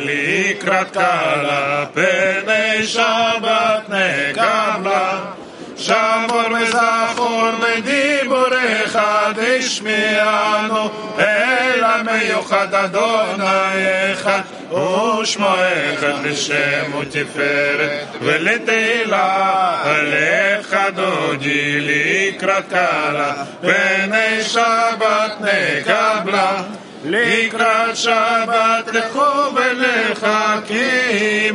לקראת קלה, פני שבת נקבלה. שמור וזכור בדיבורך דשמיענו, אל המיוחד אדוני אחד, ושמו אחד לשם ותפארת ולתהילה, לך דודי לקראת קלה, פני שבת נקבלה. לקראת שבת לכו ולחכים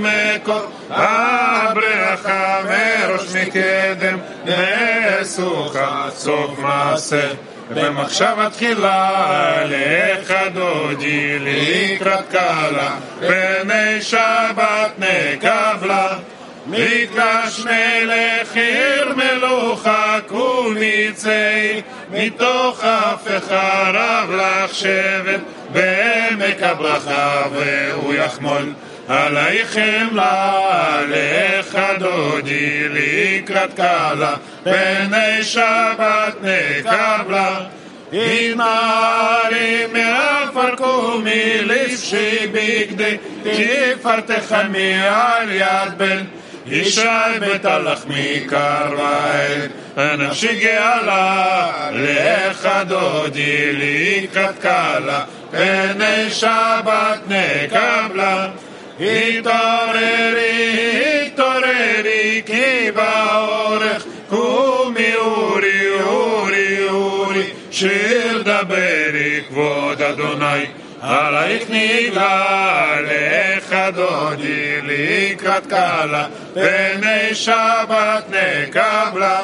מקור הברכה מראש מקדם נשוכה סוף מעשה במחשבה תחילה לך דודי לקראת קלה פני שבת נקבלה מקדש מלך עיר מלוכה קומיצי מתוך אף רב לך שבט בעמק הברכה והוא יחמול עלייך חמלה לך דודי לקראת קלה פני שבת נקבלה. התנערי מעפר קומי לבשי בגדי תפארתך מעל יד בן ישי בית הלחמי קרבית, נפשי גאלה, לך דודי לקראת קלה, פני שבת נקבלה. התעוררי, התעוררי, כי באורך קומי אורי, אורי, אורי, שיר דברי כבוד אדוני. עלייך נגלה, לך דודי לקראת קלה, פני שבת נקבלה.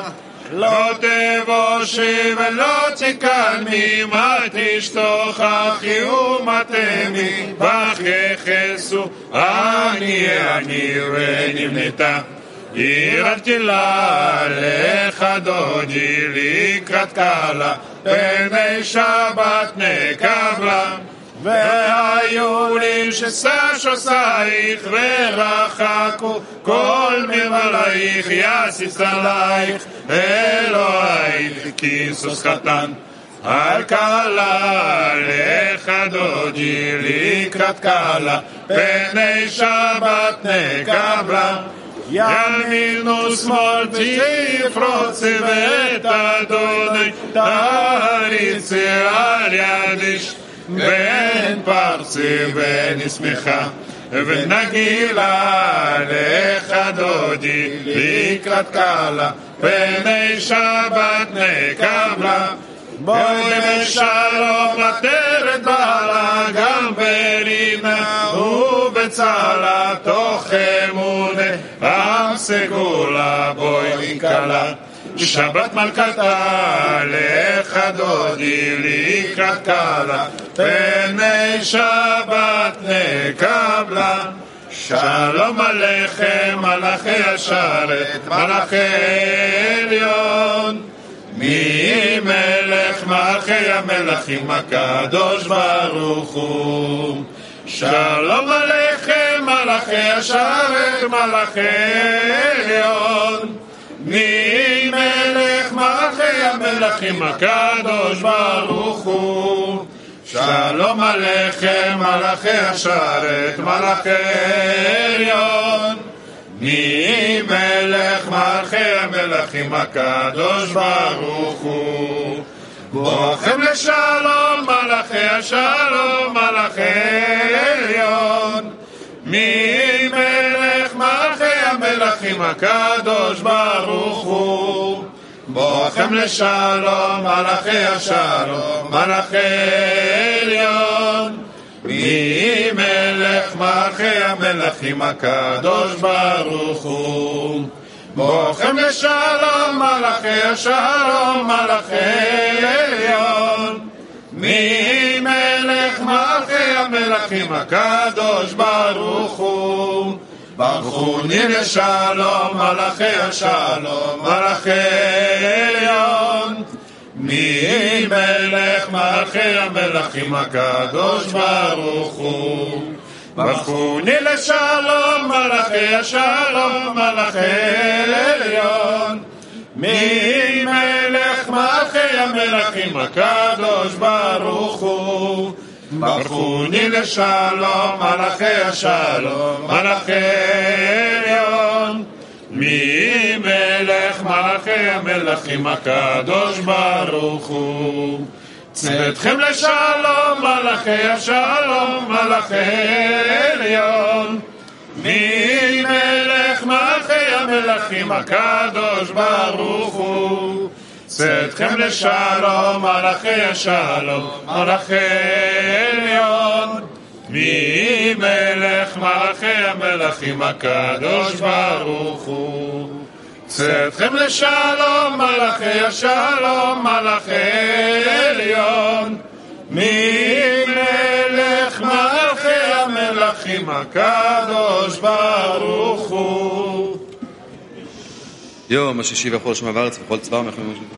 לא תבושי ולא תקלמי, מה תשתוך אחי ומתמי, בך יחסו, אני אני ונמנתה. עירבתי לה לך דודי לקראת קלה, פני שבת נקבלה. והיו לי ששש עושייך ורחקו כל מבלייך יסיס עלייך אלוהיך כיסוס קטן. על קלה לך דודי לקראת קלה פני שבת נקבלה. ימין ושמאל תפרוצי ואת אדוני תריצי על ידיש בן פרסי ונשמחה ונגילה לך דודי לקראת קלה פני שבת נקבלה. בואי בשלום עטרת בעלה גם ברינה ובצלה תוך אמונה עם סגולה בואי כלה שבת מלכתה לך דודי לקראת קלה פני שבת נקבלה. שלום עליכם מלאכי השרת מלאכי עליון. מי מלך מלכי המלכים הקדוש ברוך הוא. שלום עליכם מלאכי השרת מלאכי עליון מי מלך מלכי המלכים? הקדוש ברוך הוא. שלום עליכם מלאכי השרת מלאכי עליון מי מלך מלכי המלכים? הקדוש ברוך הוא. בואכם לשלום מלאכי השלום מלאכי עליון מי מלך מלכי המלכים הקדוש ברוך הוא. בואכם לשלום מלאכי השלום מלאכי עליון. מי מלך מלכי המלכים הקדוש ברוך הוא? בואכם לשלום מלאכי השלום מלאכי עליון. מי מלך מלכי המלכים הקדוש ברוך הוא ברכוני לשלום מלאכי השלום מלאכי עליון. מי מלך מלכי המלכים הקדוש ברוך הוא. ברכוני לשלום מלאכי השלום מלאכי עליון. מי מלך מלכי המלכים הקדוש ברוך הוא ברכוני לשלום, מלאכי השלום, מלאכי עליון. מי מלך מלאכי המלכים הקדוש ברוך הוא. צאתכם לשלום, מלאכי השלום, מלאכי עליון. מי מלך מלאכי המלכים הקדוש ברוך הוא. צאתכם לשלום, מלאכי השלום, מלאכי עליון. מי מלך מלאכי המלכים הקדוש ברוך הוא. צאתכם לשלום, מלאכי השלום, מלאכי עליון. מי מלך מלאכי המלכים הקדוש ברוך הוא. יום השישי והחול שמע בארץ וכל צבא ומלכים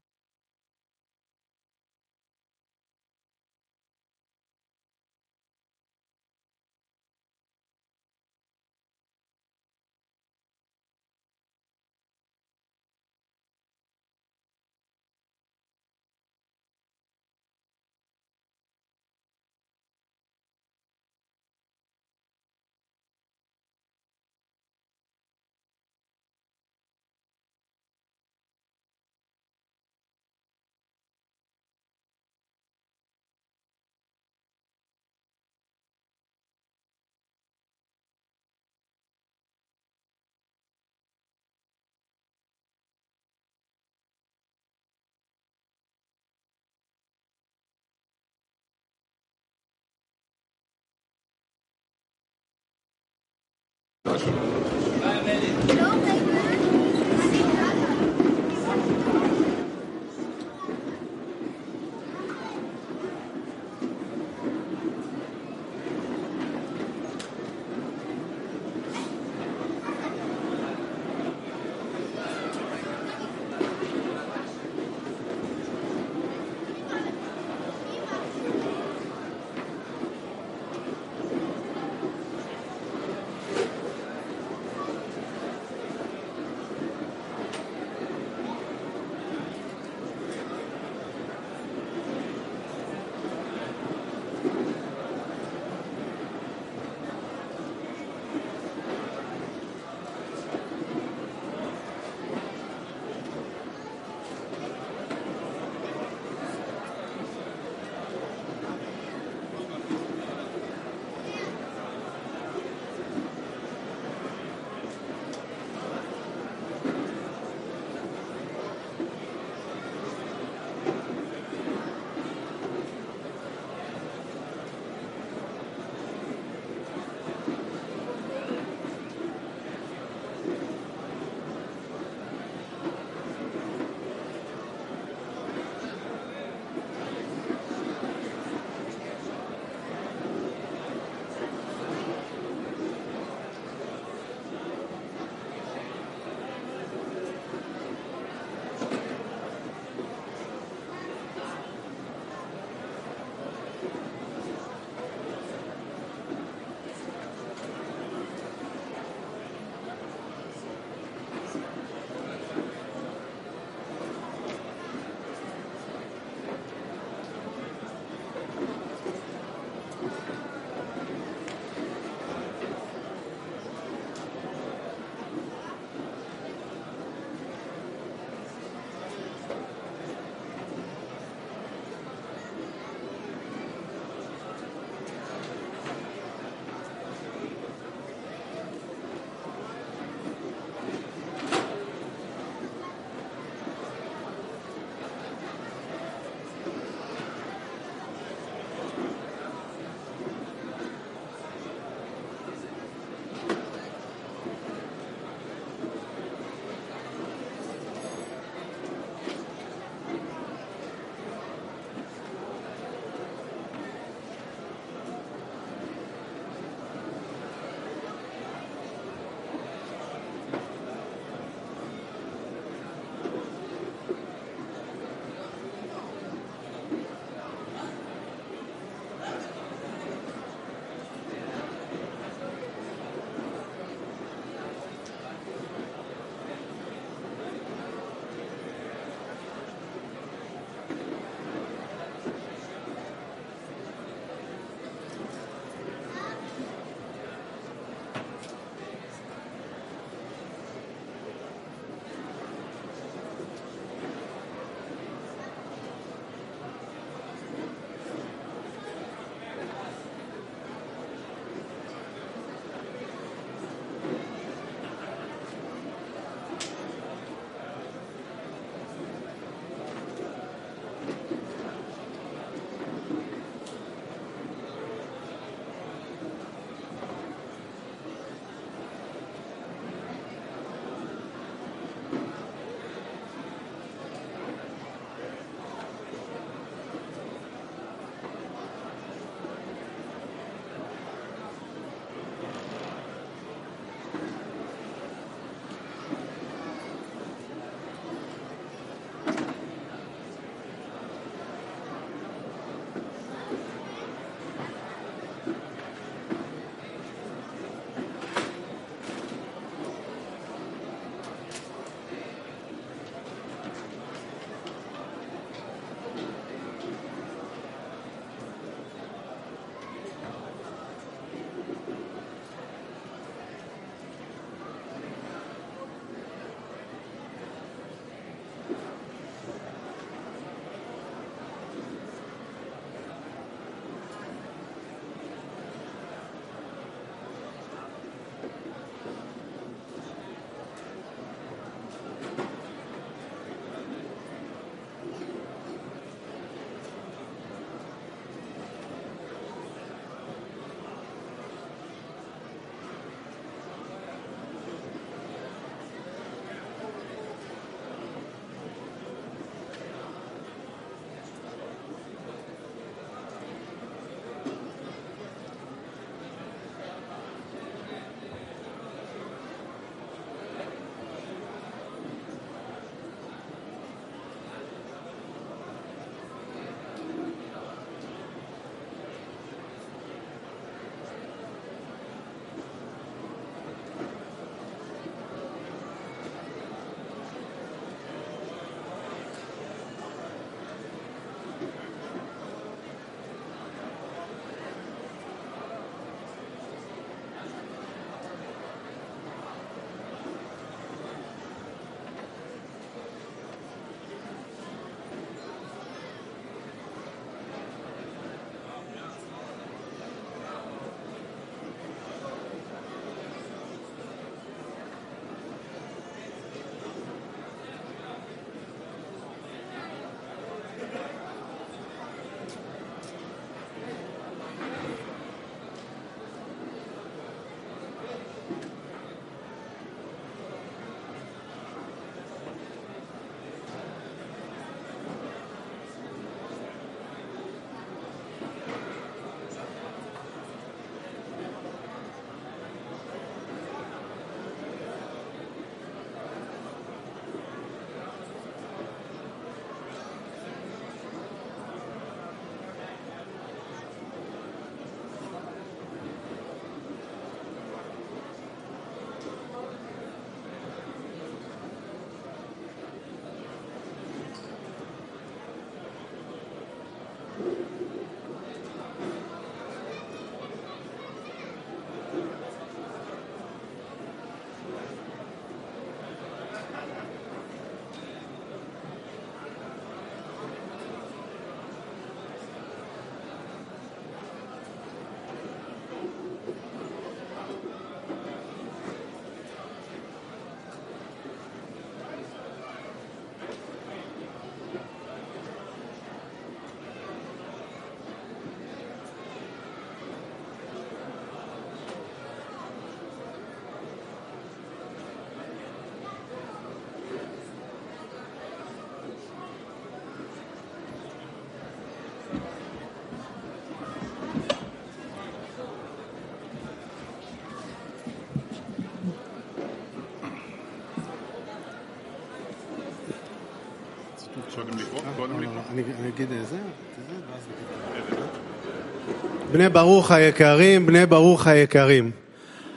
בני ברוך היקרים, בני ברוך היקרים.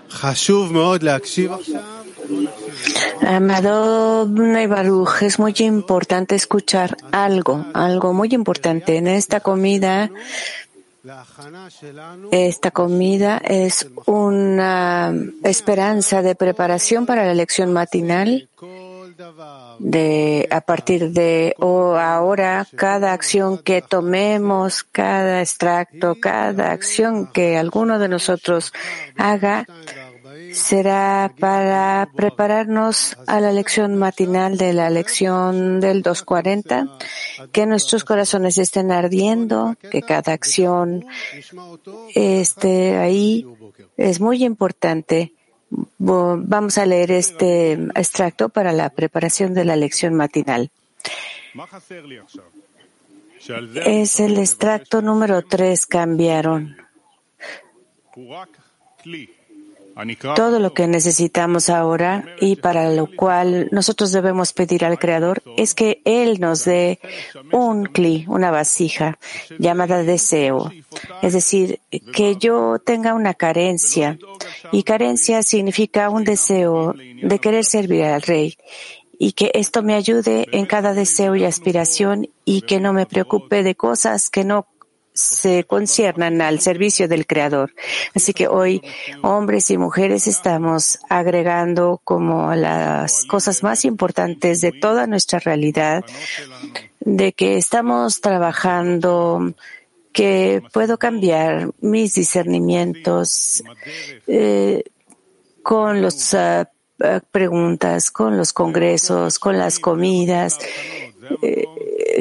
חשוב מאוד להקשיב עכשיו. Amado Bnei Baruch, es muy importante escuchar algo, algo muy importante. En esta comida, esta comida es una esperanza de preparación para la lección matinal. De, a partir de o ahora, cada acción que tomemos, cada extracto, cada acción que alguno de nosotros haga, será para prepararnos a la lección matinal de la lección del 240, que nuestros corazones estén ardiendo, que cada acción esté ahí. Es muy importante. Vamos a leer este extracto para la preparación de la lección matinal. Es el extracto número tres, cambiaron. Todo lo que necesitamos ahora y para lo cual nosotros debemos pedir al Creador es que Él nos dé un cli, una vasija llamada deseo. Es decir, que yo tenga una carencia. Y carencia significa un deseo de querer servir al Rey y que esto me ayude en cada deseo y aspiración y que no me preocupe de cosas que no se conciernan al servicio del Creador. Así que hoy, hombres y mujeres, estamos agregando como las cosas más importantes de toda nuestra realidad, de que estamos trabajando que puedo cambiar mis discernimientos eh, con las uh, preguntas, con los congresos, con las comidas, eh,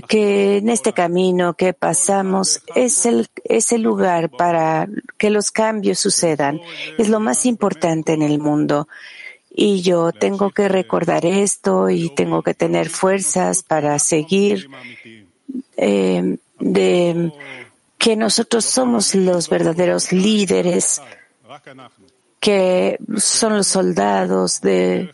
que en este camino que pasamos es el, es el lugar para que los cambios sucedan. Es lo más importante en el mundo. Y yo tengo que recordar esto y tengo que tener fuerzas para seguir eh, de que nosotros somos los verdaderos líderes, que son los soldados de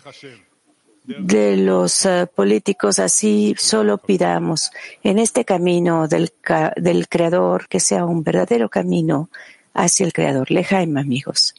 de los uh, políticos, así solo pidamos en este camino del, del Creador que sea un verdadero camino hacia el Creador. Lejaim, amigos.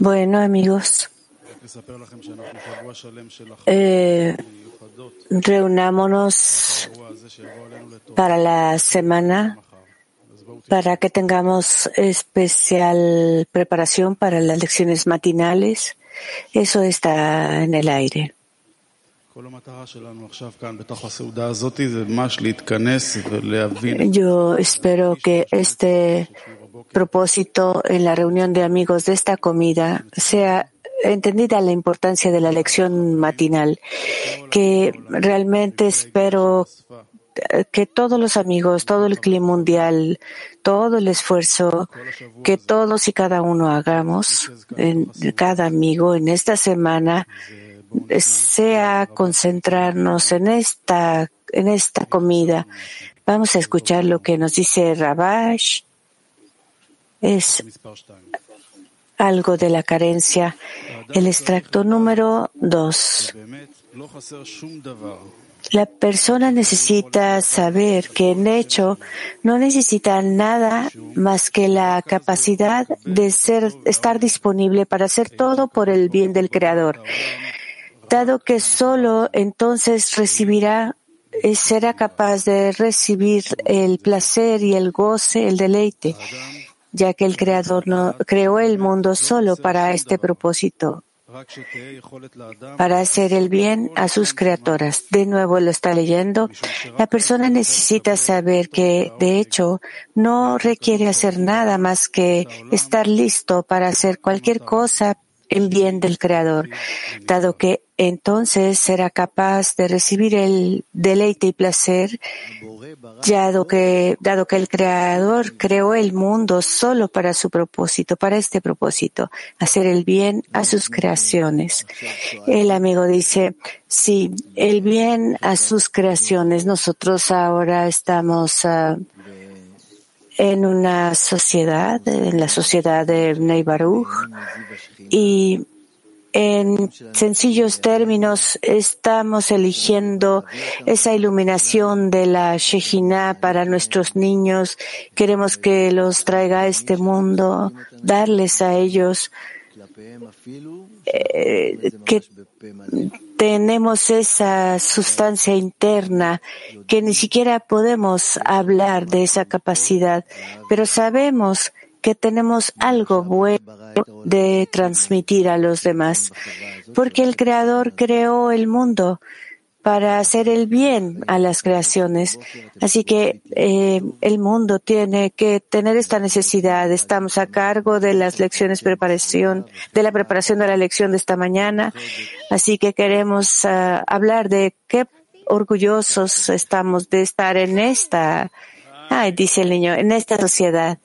Bueno, amigos, eh, reunámonos para la semana para que tengamos especial preparación para las lecciones matinales. Eso está en el aire. Yo espero que este propósito en la reunión de amigos de esta comida sea entendida la importancia de la lección matinal, que realmente espero que todos los amigos, todo el clima mundial, todo el esfuerzo que todos y cada uno hagamos, en cada amigo en esta semana, sea concentrarnos en esta, en esta comida. Vamos a escuchar lo que nos dice Rabash. Es algo de la carencia. El extracto número dos. La persona necesita saber que en hecho no necesita nada más que la capacidad de ser, estar disponible para hacer todo por el bien del Creador, dado que solo entonces recibirá eh, será capaz de recibir el placer y el goce, el deleite, ya que el Creador no creó el mundo solo para este propósito para hacer el bien a sus criaturas. De nuevo lo está leyendo. La persona necesita saber que, de hecho, no requiere hacer nada más que estar listo para hacer cualquier cosa en bien del Creador, dado que entonces será capaz de recibir el deleite y placer, dado que, dado que el Creador creó el mundo solo para su propósito, para este propósito, hacer el bien a sus creaciones. El amigo dice, sí, el bien a sus creaciones. Nosotros ahora estamos uh, en una sociedad, en la sociedad de Neibaruch, y en sencillos términos, estamos eligiendo esa iluminación de la Shejina para nuestros niños. Queremos que los traiga a este mundo, darles a ellos eh, que tenemos esa sustancia interna que ni siquiera podemos hablar de esa capacidad, pero sabemos que tenemos algo bueno de transmitir a los demás, porque el Creador creó el mundo para hacer el bien a las creaciones. Así que eh, el mundo tiene que tener esta necesidad. Estamos a cargo de las lecciones preparación, de la preparación de la lección de esta mañana. Así que queremos uh, hablar de qué orgullosos estamos de estar en esta, ay, dice el niño, en esta sociedad.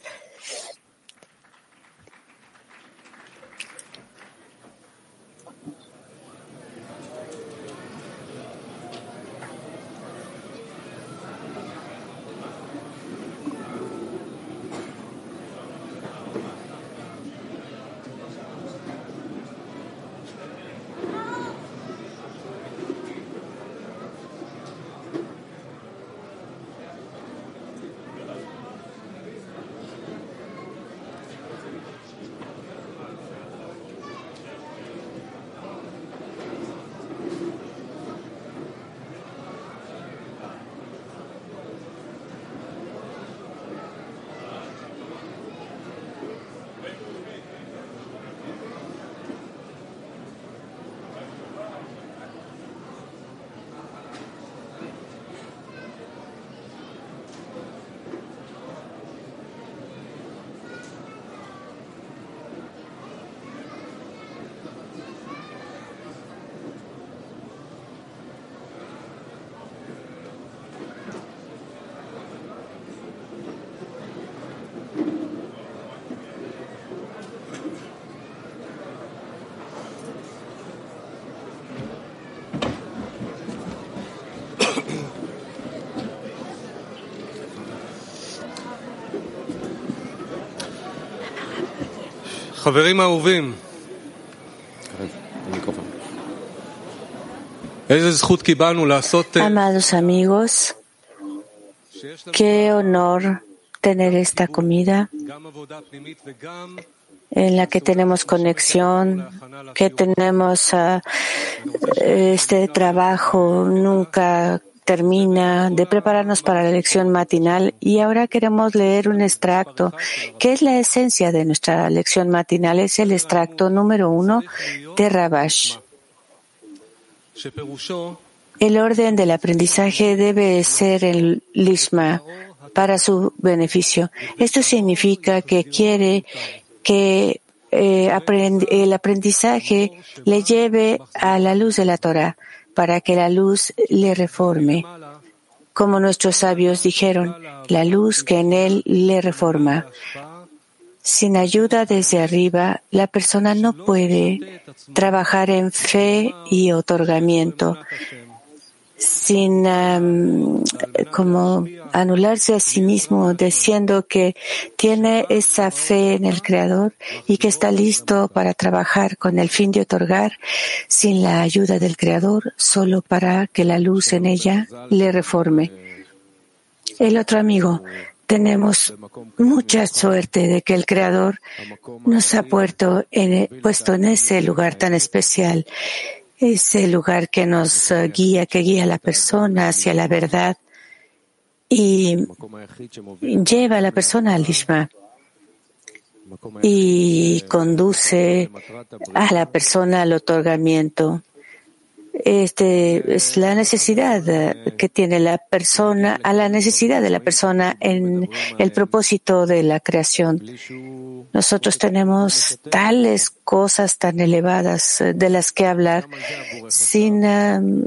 Amados amigos, qué honor tener esta comida en la que tenemos conexión, que tenemos ah, este trabajo nunca termina de prepararnos para la lección matinal y ahora queremos leer un extracto que es la esencia de nuestra lección matinal. Es el extracto número uno de Rabash. El orden del aprendizaje debe ser el lishma para su beneficio. Esto significa que quiere que eh, el aprendizaje le lleve a la luz de la Torah para que la luz le reforme. Como nuestros sabios dijeron, la luz que en él le reforma. Sin ayuda desde arriba, la persona no puede trabajar en fe y otorgamiento sin como anularse a sí mismo, diciendo que tiene esa fe en el Creador y que está listo para trabajar con el fin de otorgar sin la ayuda del Creador, solo para que la luz en ella le reforme. El otro amigo, tenemos mucha suerte de que el Creador nos ha puesto en, puesto en ese lugar tan especial ese lugar que nos eh, guía, que guía a la persona hacia la verdad y lleva a la persona al Ishma y conduce a la persona al otorgamiento. Este es la necesidad que tiene la persona, a la necesidad de la persona en el propósito de la creación. Nosotros tenemos tales cosas tan elevadas eh, de las que hablar sin,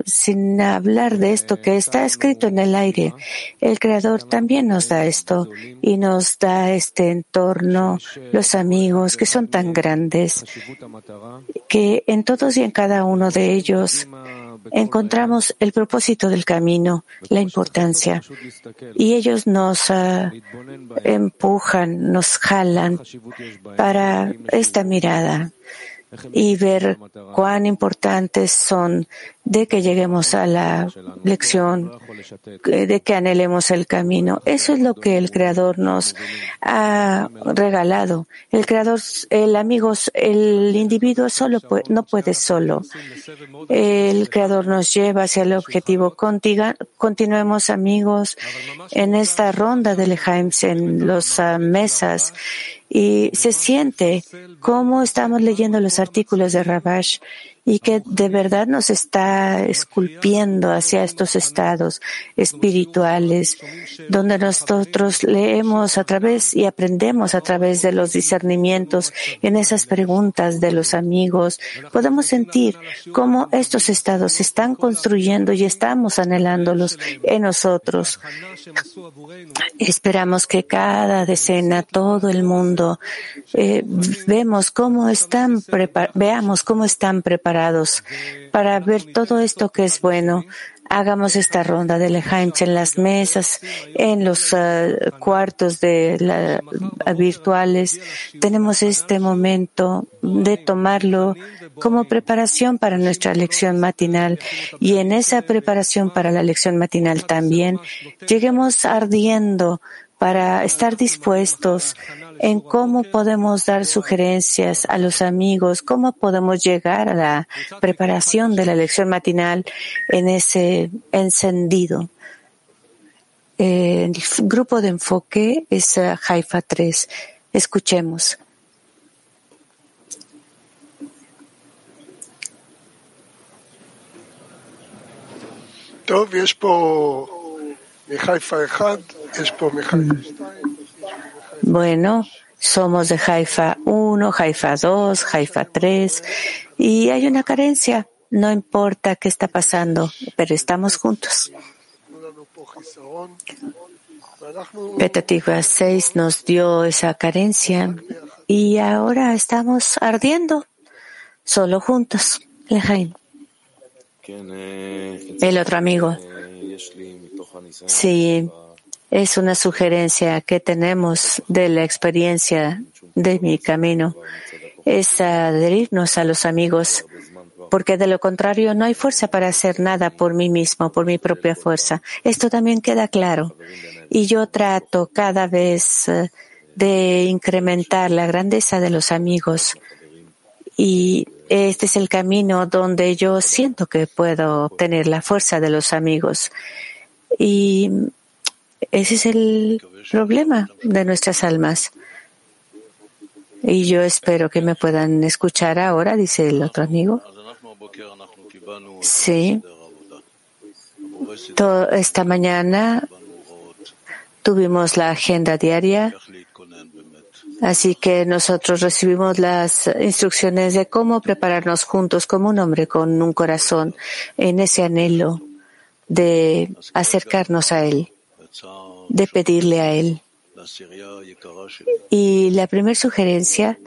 sin hablar de esto que está escrito en el aire. El Creador también nos da esto y nos da este entorno, los amigos que son tan grandes, que en todos y en cada uno de ellos encontramos el propósito del camino, la importancia. Y ellos nos ah, empujan, nos jalan para esta mirada y ver cuán importantes son de que lleguemos a la lección, de que anhelemos el camino. Eso es lo que el Creador nos ha regalado. El Creador, el amigo, el individuo solo no puede solo. El Creador nos lleva hacia el objetivo. continuemos amigos en esta ronda de Leheims, en las ah, mesas y se siente cómo estamos leyendo los artículos de Rabash y que de verdad nos está esculpiendo hacia estos estados espirituales, donde nosotros leemos a través y aprendemos a través de los discernimientos en esas preguntas de los amigos. Podemos sentir cómo estos estados se están construyendo y estamos anhelándolos en nosotros. Esperamos que cada decena, todo el mundo, eh, cómo están veamos cómo están preparados para ver todo esto que es bueno. Hagamos esta ronda de Lehaim en las mesas, en los ah, cuartos de la, virtuales. Tenemos este momento de tomarlo como preparación para nuestra lección matinal y en esa preparación para la lección matinal también lleguemos ardiendo para estar dispuestos en cómo podemos dar sugerencias a los amigos, cómo podemos llegar a la preparación de la lección matinal en ese encendido. El grupo de enfoque es eh, Haifa 3. Escuchemos. Bueno, somos de Haifa 1, Haifa 2, Haifa 3 y hay una carencia. No importa qué está pasando, pero estamos juntos. Petativa 6 nos dio esa carencia y ahora estamos ardiendo solo juntos. El otro amigo. Sí, es una sugerencia que tenemos de la experiencia de mi camino. Es adherirnos a los amigos porque de lo contrario no hay fuerza para hacer nada por mí mismo, por mi propia fuerza. Esto también queda claro. Y yo trato cada vez eh, de incrementar la grandeza de los amigos. Y este es el camino donde yo siento que puedo obtener la fuerza de los amigos. Y ese es el problema de nuestras almas. Y yo espero que me puedan escuchar ahora, dice el otro amigo. Sí. esta mañana tuvimos la agenda diaria, así que nosotros recibimos las instrucciones de cómo prepararnos juntos como un hombre con un corazón en ese anhelo de acercarnos a Él, de pedirle a Él. Y la primera sugerencia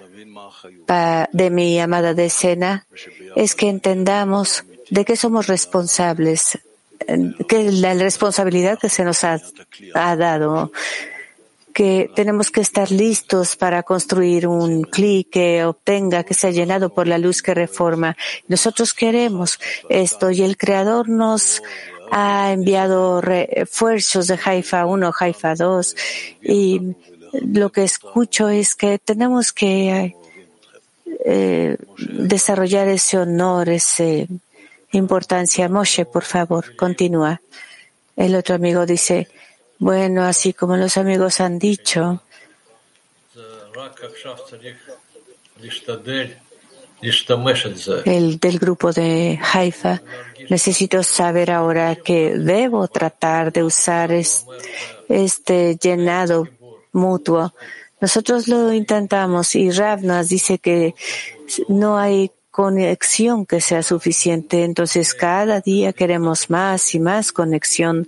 de mi amada decena es que entendamos de qué somos responsables, que la responsabilidad que se nos ha, dado, que tenemos que estar listos para construir un clic que obtenga, que sea llenado por la luz que reforma. Nosotros queremos esto y el Creador nos ha enviado refuerzos de Haifa 1, Haifa 2 y lo que escucho es que tenemos que eh, desarrollar ese honor, esa importancia. Moshe, por favor, continúa. El otro amigo dice, bueno, así como los amigos han dicho, el del grupo de Haifa, necesito saber ahora que debo tratar de usar este llenado mutuo. Nosotros lo intentamos y Rav nos dice que no hay conexión que sea suficiente. Entonces cada día queremos más y más conexión.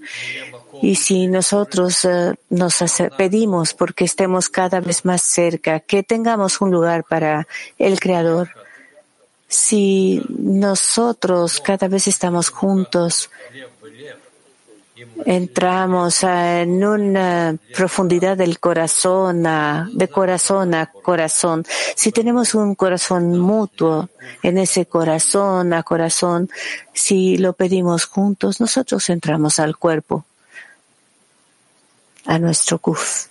Y si nosotros eh, nos pedimos porque estemos cada vez más cerca, que tengamos un lugar para el Creador, si nosotros cada vez estamos juntos, entramos en una profundidad del corazón, de corazón a corazón. Si tenemos un corazón mutuo en ese corazón a corazón, si lo pedimos juntos, nosotros entramos al cuerpo, a nuestro kuf.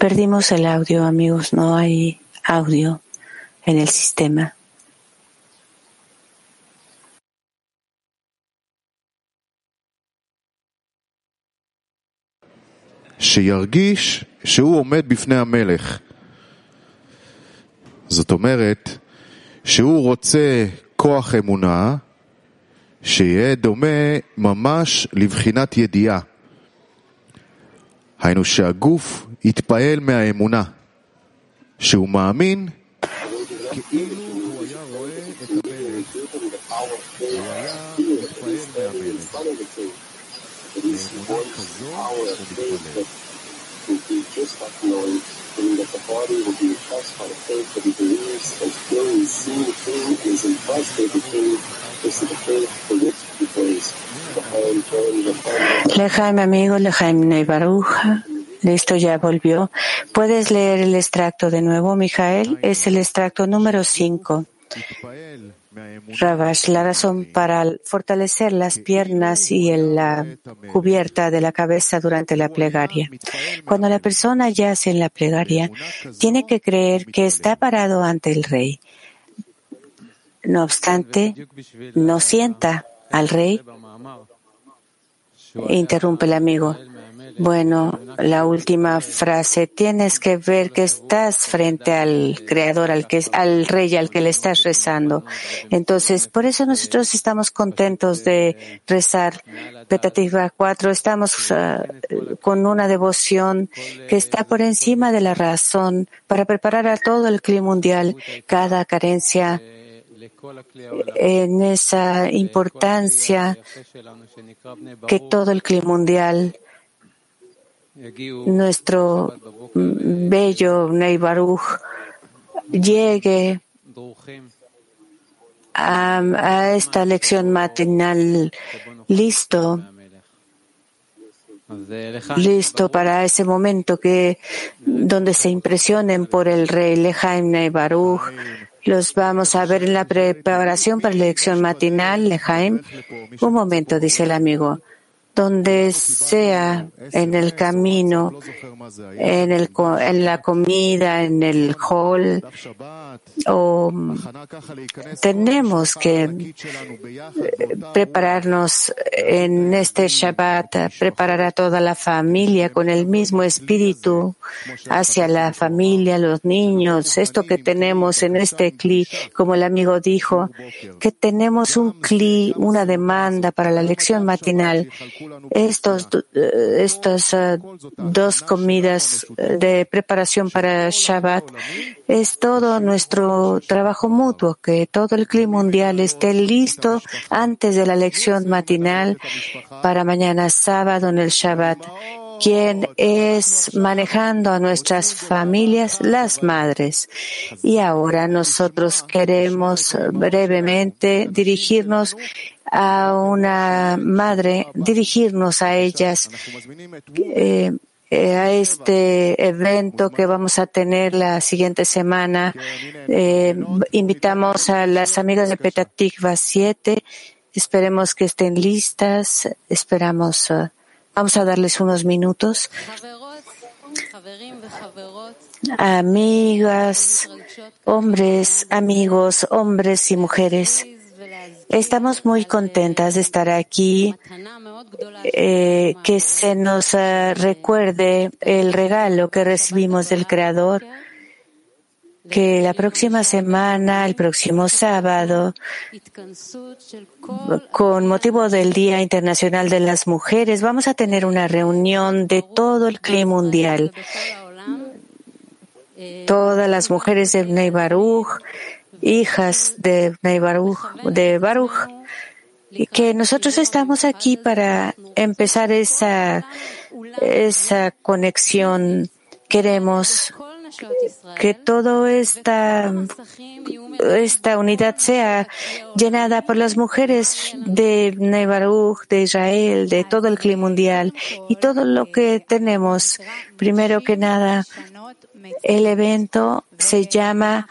Perdimos el audio, amigos. No hay audio en el sistema. שירגיש שהוא עומד בפני המלך. זאת אומרת שהוא רוצה כוח אמונה שיהיה דומה ממש לבחינת ידיעה. היינו שהגוף יתפעל מהאמונה, שהוא מאמין כאילו הוא היה רואה את המלך, הוא היה מתפעל מהמלך. באמונה כזו הוא מתפלל. Lejaim, amigo, Lejaim Neibaruja. Listo, ya volvió. ¿Puedes leer el extracto de nuevo, Mijael? Es el extracto número 5. Ravash, la razón para fortalecer las piernas y la cubierta de la cabeza durante la plegaria. Cuando la persona yace en la plegaria, tiene que creer que está parado ante el rey. No obstante, no sienta al rey. Interrumpe el amigo. Bueno, la última frase, tienes que ver que estás frente al Creador, al, que, al Rey al que le estás rezando. Entonces, por eso nosotros estamos contentos de rezar Petativa 4. Estamos uh, con una devoción que está por encima de la razón para preparar a todo el clima mundial cada carencia en esa importancia que todo el clima mundial nuestro bello Nei llegue a, esta lección matinal listo, listo para ese momento que donde se impresionen por el rey Lejaim Nei Los vamos a ver en la preparación para la lección matinal, Lejaim. Un momento, dice el amigo donde sea en el camino, en, el, en la comida, en el hall, o tenemos que eh, prepararnos en este Shabbat, preparar a toda la familia con el mismo espíritu hacia la familia, los niños, esto que tenemos en este cli, como el amigo dijo, que tenemos un cli, una demanda para la lección matinal estos, eh, estas eh, dos comidas eh, de preparación para Shabbat es todo nuestro trabajo mutuo, que todo el clima mundial esté listo antes de la lección matinal para mañana sábado en el Shabbat quien es manejando a nuestras familias, las madres. Y ahora nosotros queremos brevemente dirigirnos a una madre, dirigirnos a ellas. Eh, eh, a este evento que vamos a tener la siguiente semana. Eh, invitamos a las amigas de Petatikva 7. Esperemos que estén listas. Esperamos. Uh, vamos a darles unos minutos. Amigas, hombres, amigos, hombres y mujeres. Estamos muy contentas de estar aquí, eh, que se nos eh, recuerde el regalo que recibimos del Creador, que la próxima semana, el próximo sábado, con motivo del Día Internacional de las Mujeres, vamos a tener una reunión de todo el clima mundial. Todas las mujeres de Bnei hijas de Baruch, de Baruch, y que nosotros estamos aquí para empezar esa, esa conexión. Queremos que toda esta, esta unidad sea llenada por las mujeres de Baruch, de Israel, de todo el clima mundial y todo lo que tenemos. Primero que nada, el evento se llama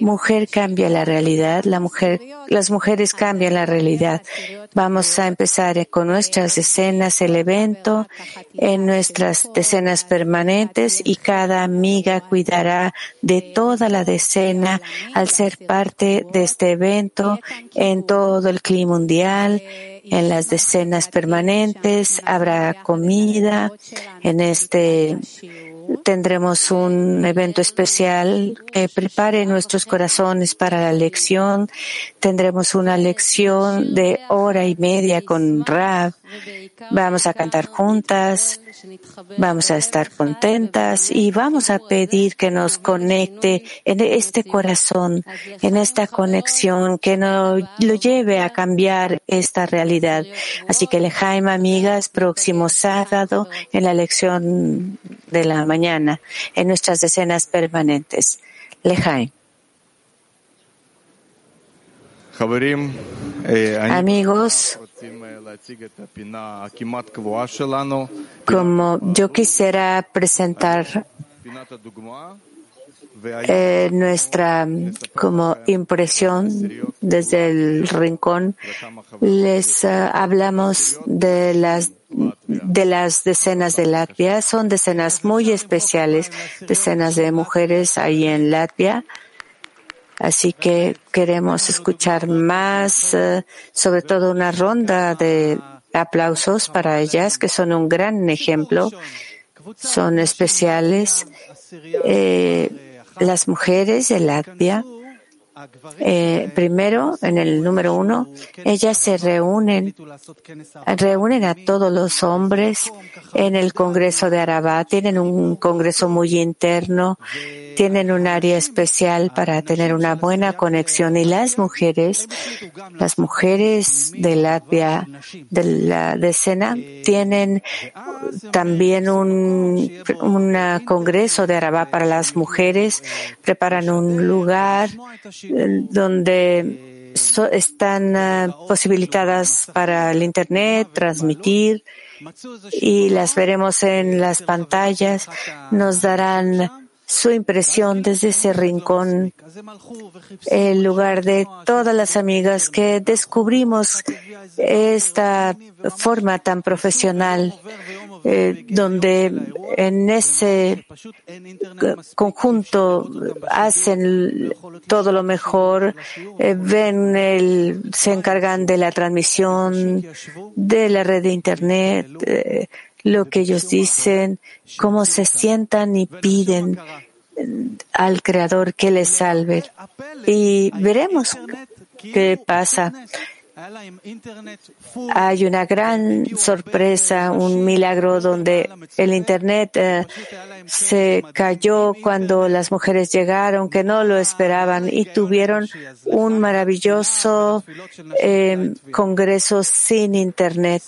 mujer cambia la realidad, la mujer, las mujeres cambian la realidad. Vamos a empezar con nuestras decenas, el evento, en nuestras decenas permanentes y cada amiga cuidará de toda la decena al ser parte de este evento en todo el clima mundial, en las decenas permanentes, habrá comida en este tendremos un evento especial que prepare nuestros corazones para la lección. Tendremos una lección de hora y media con Rab. Vamos a cantar juntas, vamos a estar contentas y vamos a pedir que nos conecte en este corazón, en esta conexión, que nos lo lleve a cambiar esta realidad. Así que Lejaim, amigas, próximo sábado en la lección de la mañana, en nuestras decenas permanentes. Lejaim. Amigos, como yo quisiera presentar eh, nuestra como impresión desde el rincón, les uh, hablamos de las de las decenas de Latvia. Son decenas muy especiales, decenas de mujeres ahí en Latvia. Así que queremos escuchar más, eh, sobre todo una ronda de aplausos para ellas, que son un gran ejemplo, son especiales. Eh, las mujeres de Latvia eh, primero, en el número uno, ellas se reúnen, reúnen a todos los hombres en el Congreso de Arabá, tienen un congreso muy interno, tienen un área especial para tener una buena conexión. Y las mujeres, las mujeres de Latvia, de la decena, tienen también un, un congreso de Arabá para las mujeres, preparan un lugar donde están ah, posibilitadas para el Internet, transmitir y las veremos en las pantallas. Nos darán su impresión desde ese rincón, el lugar de todas las amigas que descubrimos esta forma tan profesional, eh, donde en ese conjunto hacen todo lo mejor, eh, ven el, se encargan de la transmisión, de la red de Internet, eh, lo que ellos dicen, cómo se sientan y piden al Creador que les salve. Y veremos qué pasa. Hay una gran sorpresa, un milagro donde el Internet eh, se cayó cuando las mujeres llegaron, que no lo esperaban y tuvieron un maravilloso eh, congreso sin Internet.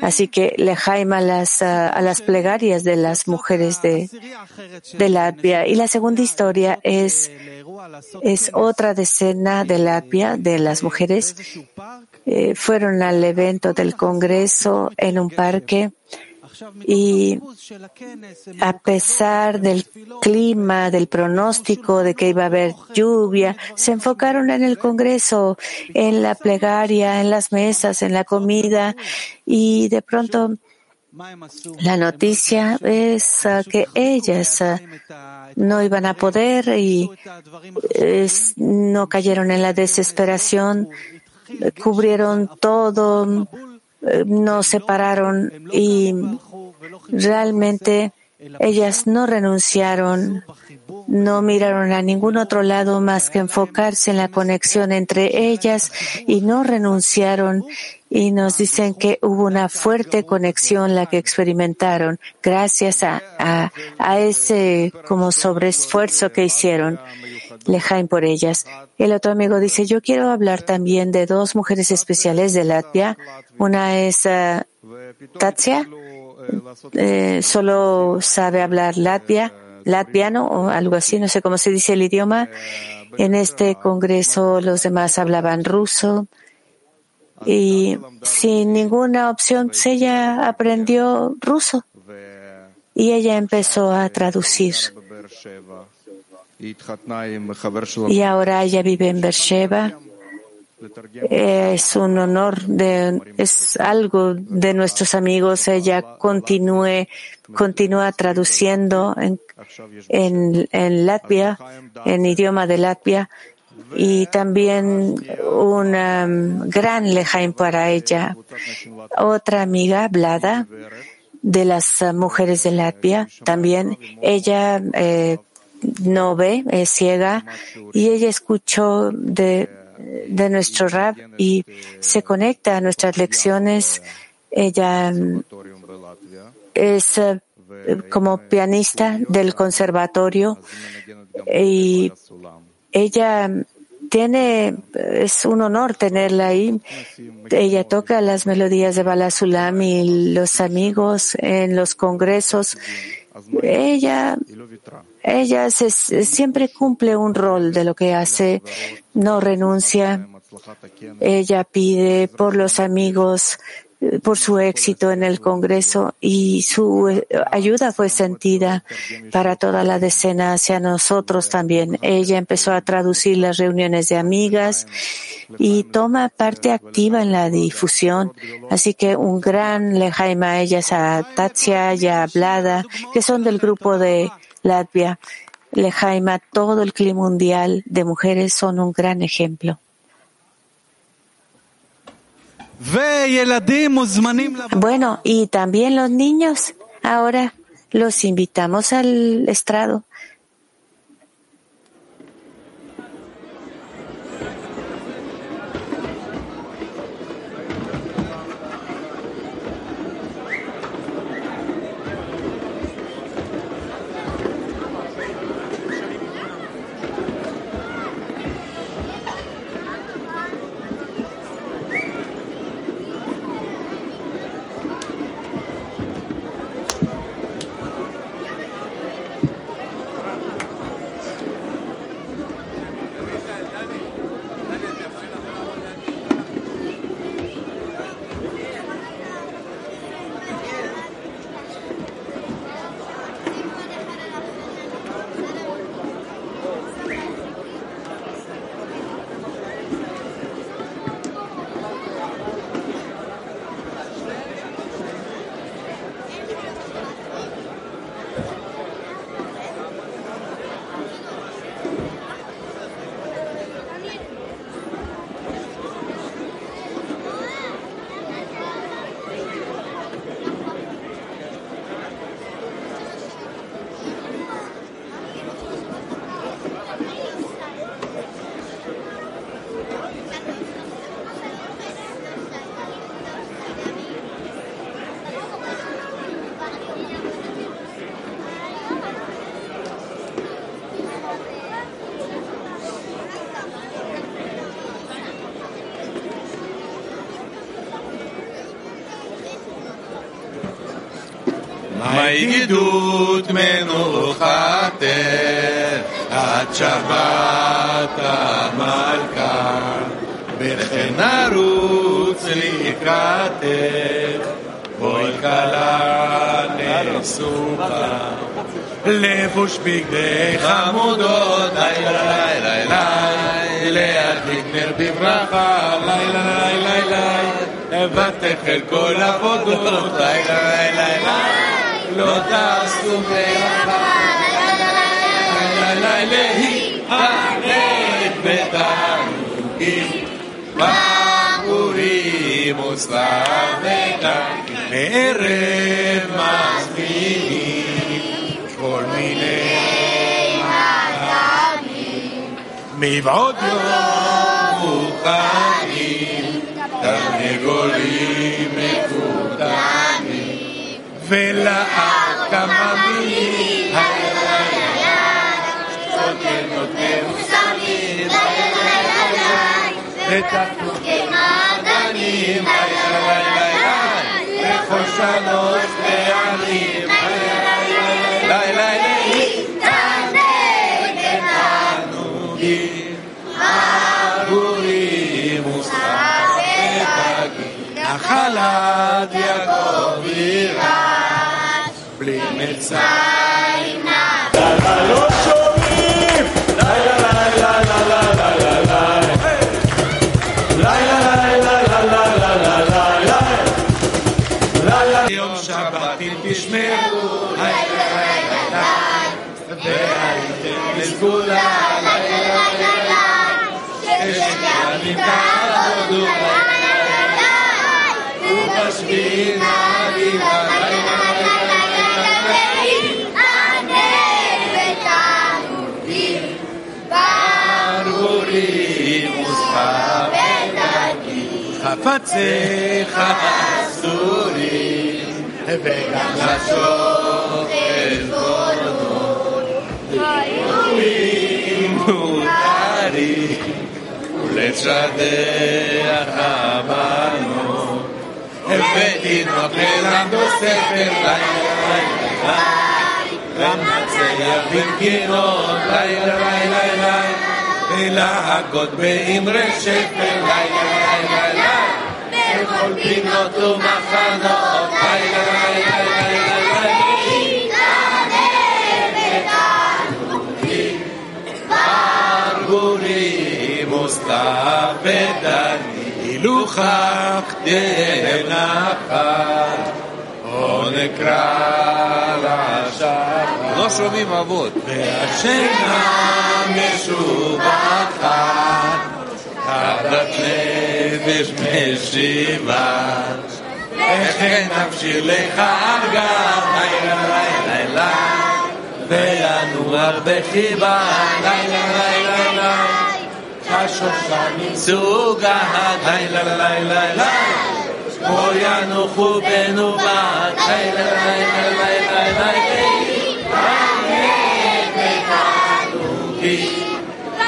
Así que le jaima las, a las plegarias de las mujeres de, de Latvia. Y la segunda historia es es otra decena de Latvia de las mujeres. Eh, fueron al evento del Congreso en un parque y a pesar del clima, del pronóstico de que iba a haber lluvia, se enfocaron en el Congreso, en la plegaria, en las mesas, en la comida y de pronto la noticia es ah, que ellas ah, no iban a poder y no cayeron en la desesperación, cubrieron todo, eh, no separaron y realmente ellas no renunciaron, no miraron a ningún otro lado más que enfocarse en la conexión entre ellas y no renunciaron y nos dicen que hubo una fuerte conexión la que experimentaron gracias a, a, ese como sobreesfuerzo que hicieron. Lejaim por ellas. El otro amigo dice, yo quiero hablar también de dos mujeres especiales de Latvia. Una es uh, Tatsia, eh, solo sabe hablar latvia, latviano o algo así, no sé cómo se dice el idioma. En este congreso los demás hablaban ruso y sin ninguna opción pues ella aprendió ruso y ella empezó a traducir. y ahora ella vive en Beersheba. Es un honor, de, es algo de nuestros amigos. Ella continúe, continúa traduciendo en, en, en Latvia, en idioma de Latvia, y también un um, gran lejaim para ella. Otra amiga, hablada de las mujeres de Latvia, también ella eh, no ve, es ciega, y ella escuchó de, de nuestro rap y se conecta a nuestras lecciones. Ella um, es como pianista del conservatorio y ella tiene, es un honor tenerla ahí. Ella toca las melodías de Balasulam y los amigos en los congresos. Ella, ella siempre cumple un rol de lo que hace, no renuncia. Ella pide por los amigos por su éxito en el Congreso y su eh, ayuda fue sentida para toda la decena hacia nosotros también. Ella empezó a traducir las reuniones de amigas y toma parte activa en la difusión. Así que un gran lejaima a ellas, a Tatsia y a Blada, que son del grupo de Latvia. Lejaima, todo el clima mundial de mujeres son un gran ejemplo. Bueno, y también los niños. Ahora los invitamos al estrado. גדות מנוחתך עד שבת המלכה וכן נרוץ לקראתך. בואי כלה נסוכה לבוש בגדי חמודות לילה לילה לילה להדליק נר בברכה לילה לילה לילה ותחל כל עבודות לילה לילה לילה לא טסו להיהרג בתענוגים בחורים וסלבתם מערב מזמינים כל מיני מבעוד יום מוכנים תרנגולים מקודמים ולעם כמה מילים, לכל שלוש פעמים, It's time. חפציך אסורים, וגם לשוב עלבונות, היו מותרים, ולשדך הבנות, ותינוק ללמדו ספר לילה למנצח במגינות, לילה לילה לילה, ולהגות באמרי שפר, לילה, כל פינות ומחנות. היי היי היי היי היי בגורים מוסתפדן, הילוך אכדם נחת, או נקרא לשם. לא שומעים אבות. והשם המשובחת חדת נפש משיבה. וכן נפשי לך ארגב, לילה לילה לילה, וינוח בחיבה, לילה לילה לילה. השושנים סוגה, לילה לילה לילה. כמו ינוחו בנובת, לילה לילה לילה לילה.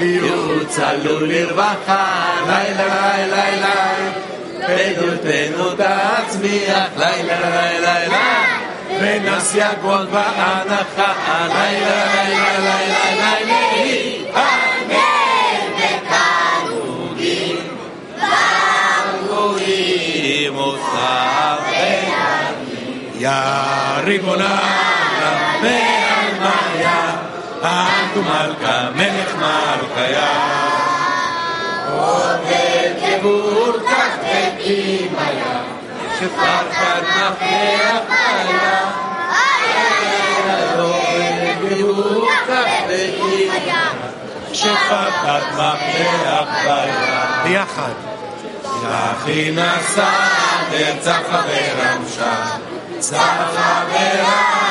יוצלו לרווחה, לילה לילה לילה, פדותנו תצמיח, לילה לילה לילה, ונס יגון בהנחה, לילה לילה לילה לילה, אמן ותענוגים, ברבורים אותך יא ריבונה, ועלמיה, אנטו מלכה, מלך מלכיה. עודד גבור תחתק אימיה, שפחד מפח היה. שפחד מפח היה. ביחד. אחי נסע, נרצח חברם שם, צח חברם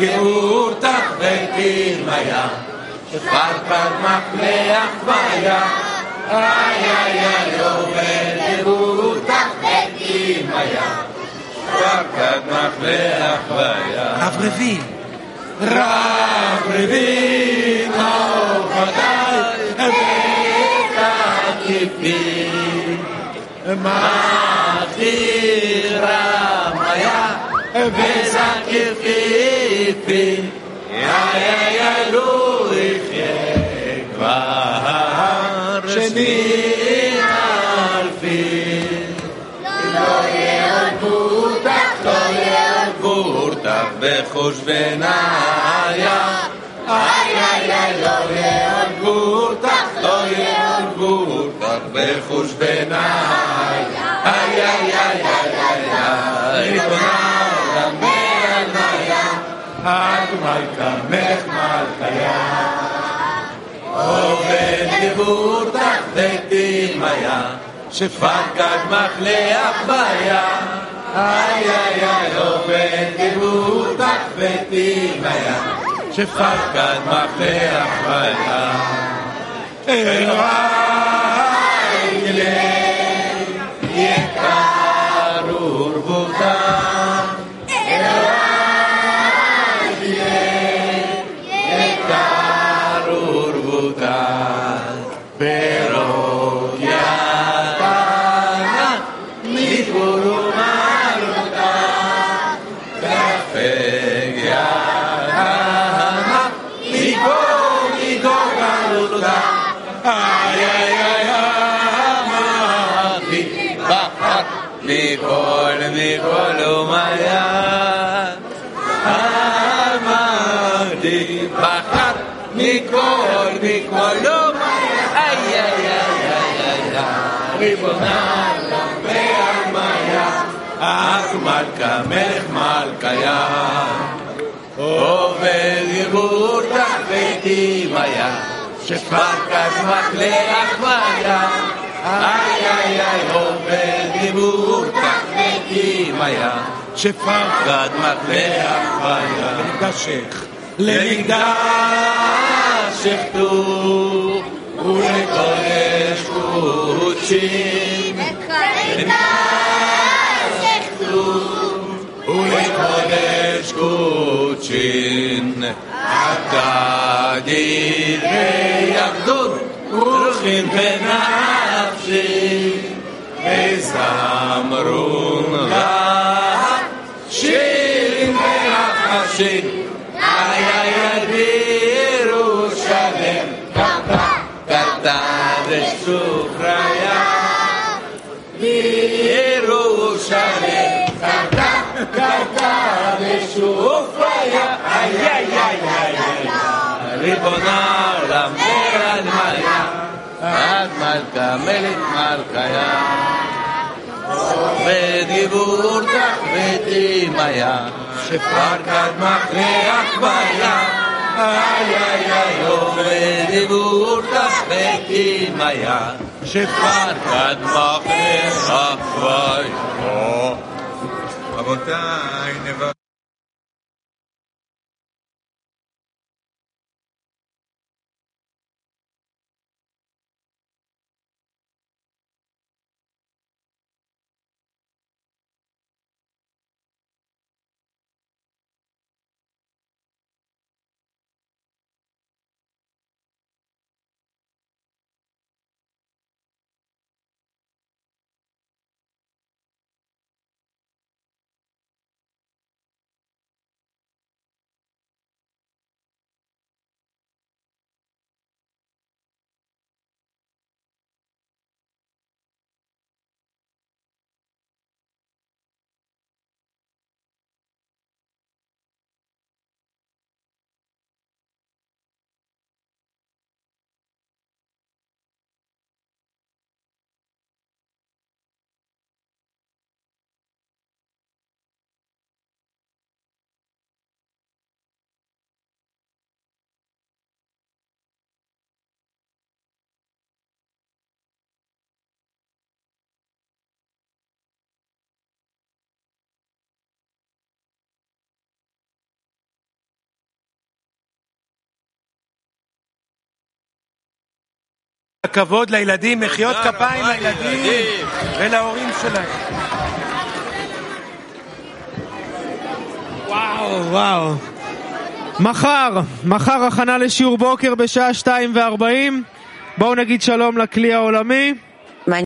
גאורתך ותרמיה, שפרפר מקלח ויה, איי איי איי עובר גאורתך ותרמיה, שפרפר מקלח ויה. רב רביעי. רב רביעי, נאור חדל, ותקיפי, מה תירמיה Μέσα και φύπη Άι, άι, άι, λούι, χέ, Βέχος βενάρια Άι, άι, άι, λόγε αγκούρτα Λόγε αγκούρτα Βέχος βενάρια Άι, άι, άι את מלכה מלכיה. עובד דיבור תחת דמיה, שפקד מחלח ביה. איי איי איי עובד גבותך ותימיה שפקד מפתח ביד אלוהי Bear. נעלם בהלוויה, אך מלכה מלך מלכיה. עובר יבוא ותחבטים שפרקת מקלח ויה, איי איי איי עובר יבוא תחבטים שפרקת מקלח ויה. למקדשך, למקדשך תור ולכל טוב ולקודש קודשים ולקודש קודשין אתה דברי אחדות רוחים בנפשי וזמרון לך שירים והחשים Lach קרתה ושוכריה איי איי איי איי איי ריבונה עולם ועל מלכה את מלכה מלך מלכיה ודיבור תחבטי מיה שפקד מכריח בים איי איי איי ודיבור תחבטי מיה שפקד מכריח בים רבותיי נברך כבוד לילדים, מחיאות כפיים לילדים ולהורים שלהם. וואו, וואו. מחר, מחר הכנה לשיעור בוקר בשעה שתיים וארבעים. בואו נגיד שלום לכלי העולמי.